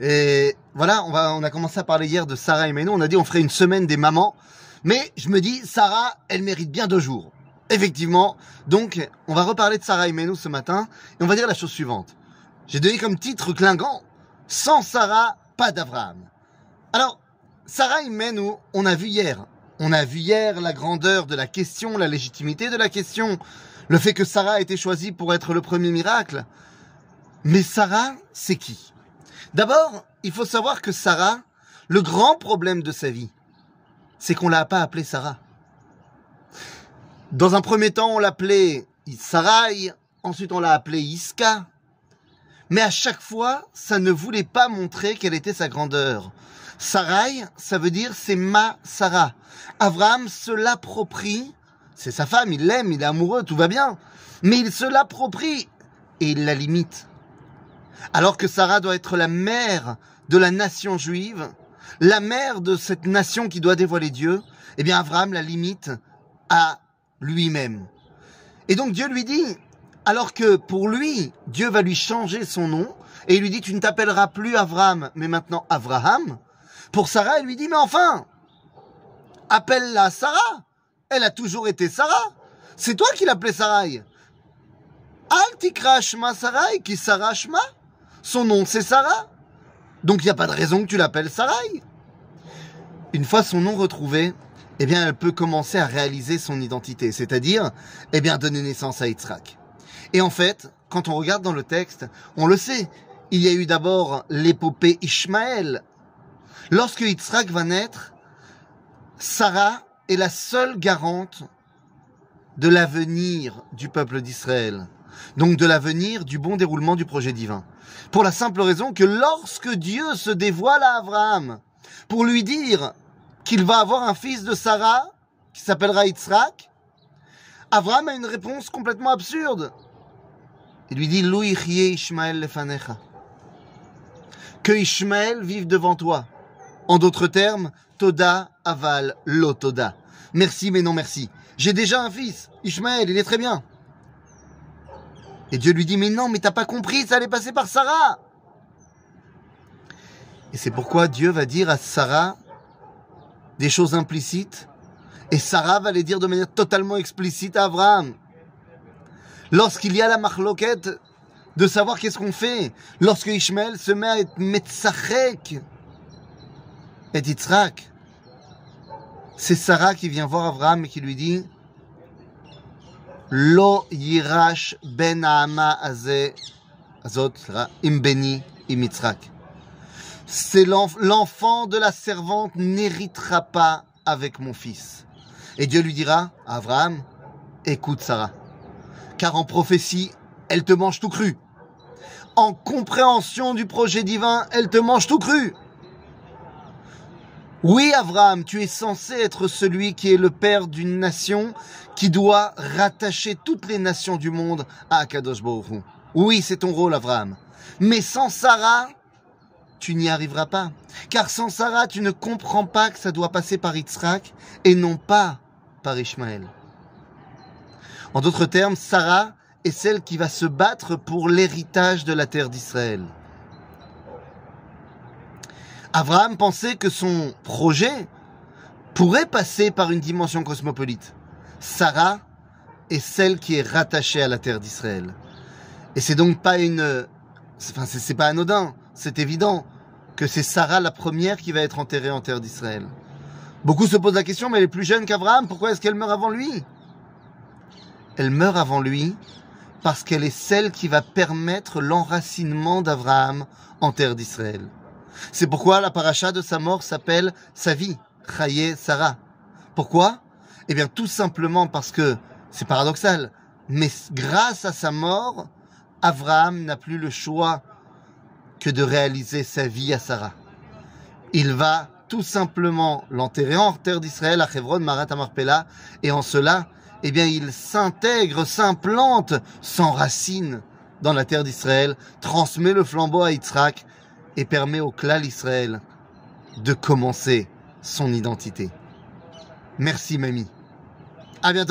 Et voilà, on, a commencé à parler hier de Sarah et. On a dit on ferait une semaine des mamans. Mais je me dis, Sarah, elle mérite bien deux jours. Effectivement. Donc, on va reparler de Sarah et ce matin. Et on va dire la chose suivante. J'ai donné comme titre clingant, sans Sarah, pas d'Abraham. Alors, Sarah et on a vu hier. On a vu hier la grandeur de la question, la légitimité de la question, le fait que Sarah a été choisie pour être le premier miracle. Mais Sarah, c'est qui? D'abord, il faut savoir que Sarah, le grand problème de sa vie, c'est qu'on l'a pas appelée Sarah. Dans un premier temps, on l'appelait Sarai, ensuite on l'a appelée Iska. Mais à chaque fois, ça ne voulait pas montrer quelle était sa grandeur. Sarai, ça veut dire c'est ma Sarah. Abraham se l'approprie. C'est sa femme, il l'aime, il est amoureux, tout va bien. Mais il se l'approprie et il la limite. Alors que Sarah doit être la mère de la nation juive, la mère de cette nation qui doit dévoiler Dieu, eh bien Abraham la limite à lui-même. Et donc Dieu lui dit, alors que pour lui, Dieu va lui changer son nom, et il lui dit, tu ne t'appelleras plus Abraham, mais maintenant Abraham. Pour Sarah, il lui dit, mais enfin, appelle-la Sarah. Elle a toujours été Sarah. C'est toi qui l'appelais Sarai. Al Shma Sarai, qui Sarah Shma. Son nom, c'est Sarah. Donc il n'y a pas de raison que tu l'appelles Sarai. Une fois son nom retrouvé, eh bien, elle peut commencer à réaliser son identité, c'est-à-dire, eh bien, donner naissance à Yitzhak. Et en fait, quand on regarde dans le texte, on le sait, il y a eu d'abord l'épopée Ishmaël. Lorsque Yitzhak va naître, Sarah est la seule garante de l'avenir du peuple d'Israël. Donc de l'avenir du bon déroulement du projet divin. Pour la simple raison que lorsque Dieu se dévoile à Abraham pour lui dire qu'il va avoir un fils de Sarah qui s'appellera Yitzhak, Abraham a une réponse complètement absurde. Il lui dit Ishmael lefanecha. Que Ishmael vive devant toi. En d'autres termes, Toda aval lo Toda. Merci mais non merci. J'ai déjà un fils, Ishmael, il est très bien. Et Dieu lui dit, mais non, mais t'as pas compris, ça allait passer par Sarah. Et c'est pourquoi Dieu va dire à Sarah des choses implicites, et Sarah va les dire de manière totalement explicite à Abraham. Lorsqu'il y a la marloquette de savoir qu'est-ce qu'on fait, lorsque Ishmael se met à être metzachek et Yitzhak, c'est Sarah qui vient voir Abraham et qui lui dit, L'enfant de la servante n'héritera pas avec mon fils. Et Dieu lui dira, Abraham, écoute Sarah, car en prophétie, elle te mange tout cru. En compréhension du projet divin, elle te mange tout cru. Oui, Abraham, tu es censé être celui qui est le père d'une nation qui doit rattacher toutes les nations du monde à Akadosh Baruch Oui, c'est ton rôle, Abraham. Mais sans Sarah, tu n'y arriveras pas. Car sans Sarah, tu ne comprends pas que ça doit passer par Yitzhak et non pas par Ishmaël. En d'autres termes, Sarah est celle qui va se battre pour l'héritage de la terre d'Israël. Abraham pensait que son projet pourrait passer par une dimension cosmopolite. Sarah est celle qui est rattachée à la terre d'Israël. Et c'est donc pas une, enfin c'est pas anodin, c'est évident que c'est Sarah la première qui va être enterrée en terre d'Israël. Beaucoup se posent la question, mais elle est plus jeune qu'Abraham, pourquoi est-ce qu'elle meurt avant lui? Elle meurt avant lui parce qu'elle est celle qui va permettre l'enracinement d'Abraham en terre d'Israël. C'est pourquoi la paracha de sa mort s'appelle sa vie, Chaye Sarah. Pourquoi? Eh bien, tout simplement parce que c'est paradoxal, mais grâce à sa mort, Abraham n'a plus le choix que de réaliser sa vie à Sarah. Il va tout simplement l'enterrer en terre d'Israël, à Hebron, Marat Amarpella, et en cela, eh bien, il s'intègre, s'implante, s'enracine dans la terre d'Israël, transmet le flambeau à Yitzhak, et permet au clan Israël de commencer son identité. Merci mamie. À bientôt.